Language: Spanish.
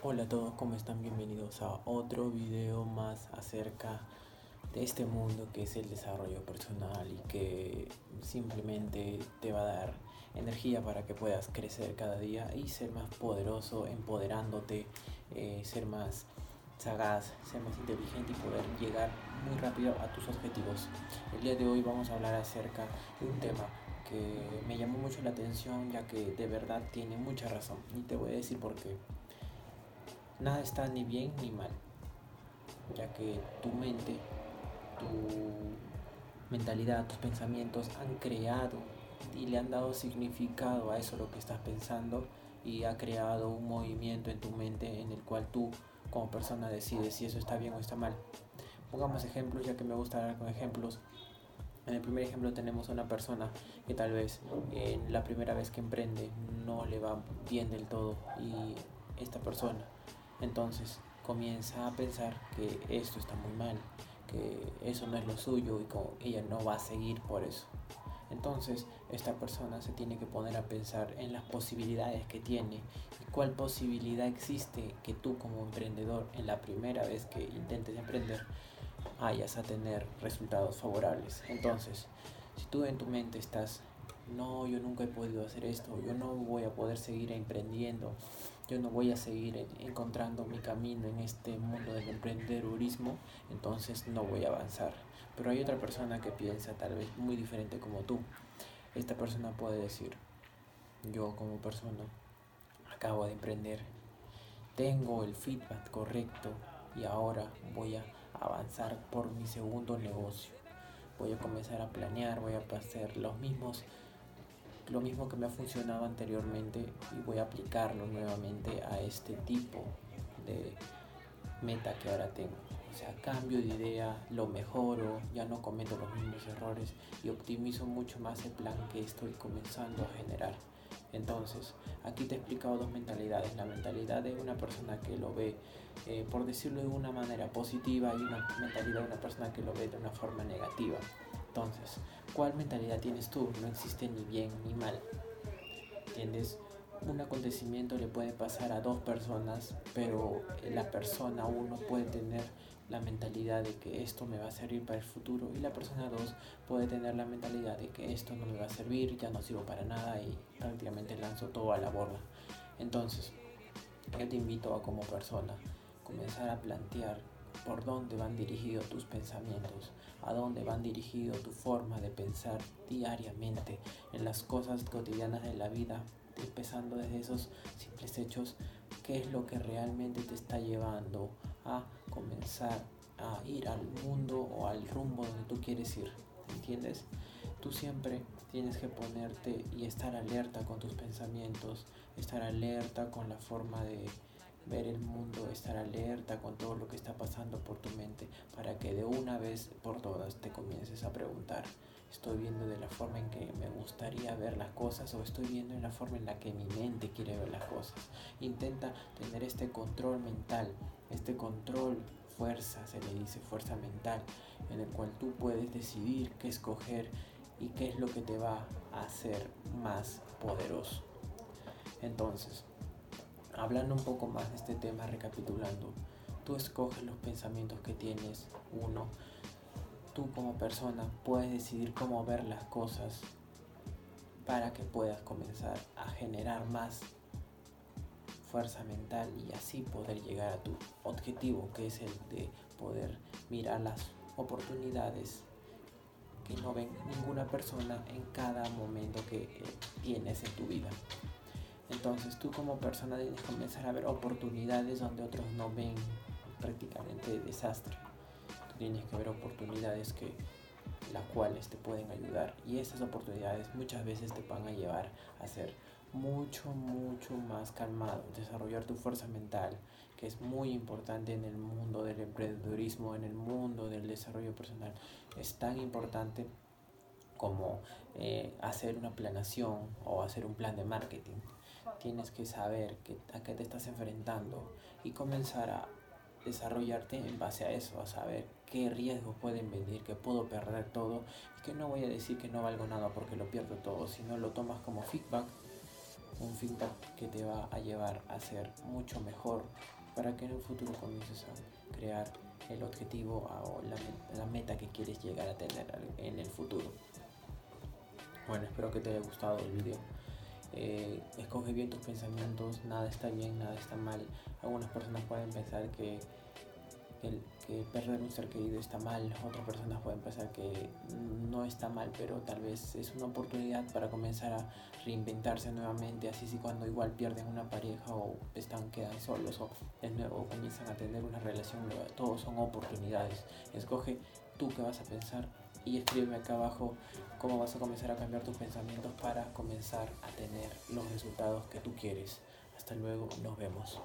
Hola a todos, ¿cómo están? Bienvenidos a otro video más acerca de este mundo que es el desarrollo personal y que simplemente te va a dar energía para que puedas crecer cada día y ser más poderoso, empoderándote, eh, ser más sagaz, ser más inteligente y poder llegar muy rápido a tus objetivos. El día de hoy vamos a hablar acerca de un tema que me llamó mucho la atención ya que de verdad tiene mucha razón y te voy a decir por qué. Nada está ni bien ni mal, ya que tu mente, tu mentalidad, tus pensamientos han creado y le han dado significado a eso lo que estás pensando y ha creado un movimiento en tu mente en el cual tú como persona decides si eso está bien o está mal. Pongamos ejemplos, ya que me gusta dar con ejemplos. En el primer ejemplo tenemos a una persona que tal vez en la primera vez que emprende no le va bien del todo y esta persona entonces comienza a pensar que esto está muy mal, que eso no es lo suyo y ella no va a seguir por eso. Entonces esta persona se tiene que poner a pensar en las posibilidades que tiene y cuál posibilidad existe que tú como emprendedor en la primera vez que intentes emprender vayas a tener resultados favorables. Entonces, si tú en tu mente estás, no, yo nunca he podido hacer esto, yo no voy a poder seguir emprendiendo, yo no voy a seguir encontrando mi camino en este mundo del emprendedurismo, entonces no voy a avanzar. Pero hay otra persona que piensa tal vez muy diferente como tú. Esta persona puede decir, yo como persona acabo de emprender, tengo el feedback correcto y ahora voy a avanzar por mi segundo negocio. Voy a comenzar a planear, voy a hacer los mismos lo mismo que me ha funcionado anteriormente y voy a aplicarlo nuevamente a este tipo de meta que ahora tengo. O sea, cambio de idea, lo mejoro, ya no cometo los mismos errores y optimizo mucho más el plan que estoy comenzando a generar. Entonces, aquí te he explicado dos mentalidades. La mentalidad de una persona que lo ve, eh, por decirlo de una manera positiva, y una mentalidad de una persona que lo ve de una forma negativa. Entonces, ¿cuál mentalidad tienes tú? No existe ni bien ni mal. ¿Entiendes? Un acontecimiento le puede pasar a dos personas, pero la persona uno puede tener la mentalidad de que esto me va a servir para el futuro y la persona dos puede tener la mentalidad de que esto no me va a servir, ya no sirvo para nada y prácticamente lanzo todo a la borda. Entonces, yo te invito a como persona comenzar a plantear por dónde van dirigidos tus pensamientos, a dónde van dirigidos tu forma de pensar diariamente en las cosas cotidianas de la vida, empezando desde esos simples hechos, qué es lo que realmente te está llevando a comenzar a ir al mundo o al rumbo donde tú quieres ir, ¿entiendes? Tú siempre tienes que ponerte y estar alerta con tus pensamientos, estar alerta con la forma de ver el mundo, estar alerta con todo lo que está pasando por tu mente, para que de una vez por todas te comiences a preguntar, ¿estoy viendo de la forma en que me gustaría ver las cosas o estoy viendo en la forma en la que mi mente quiere ver las cosas? Intenta tener este control mental, este control fuerza, se le dice fuerza mental, en el cual tú puedes decidir qué escoger y qué es lo que te va a hacer más poderoso. Entonces, hablando un poco más de este tema, recapitulando, tú escoges los pensamientos que tienes, uno, tú como persona puedes decidir cómo ver las cosas para que puedas comenzar a generar más fuerza mental y así poder llegar a tu objetivo que es el de poder mirar las oportunidades que no ven ninguna persona en cada momento que eh, tienes en tu vida. Entonces tú como persona tienes que comenzar a ver oportunidades donde otros no ven prácticamente desastre. Tú tienes que ver oportunidades que las cuales te pueden ayudar. Y esas oportunidades muchas veces te van a llevar a ser mucho mucho más calmado desarrollar tu fuerza mental que es muy importante en el mundo del emprendedurismo en el mundo del desarrollo personal. Es tan importante como eh, hacer una planación o hacer un plan de marketing tienes que saber que, a qué te estás enfrentando y comenzar a desarrollarte en base a eso, a saber qué riesgos pueden venir, que puedo perder todo y que no voy a decir que no valgo nada porque lo pierdo todo, sino lo tomas como feedback un feedback que te va a llevar a ser mucho mejor para que en el futuro comiences a crear el objetivo o la, meta que quieres llegar a tener en el futuro. Bueno, espero que te haya gustado el video. Eh, escoge bien tus pensamientos, nada está bien, nada está mal. Algunas personas pueden pensar que que perder un ser querido está mal, otras personas pueden pensar que no está mal, pero tal vez es una oportunidad para comenzar a reinventarse nuevamente, así si cuando igual pierden una pareja o están quedan solos o de nuevo comienzan a tener una relación nueva, todos son oportunidades. Escoge tú qué vas a pensar y escríbeme acá abajo cómo vas a comenzar a cambiar tus pensamientos para comenzar a tener los resultados que tú quieres. Hasta luego, nos vemos.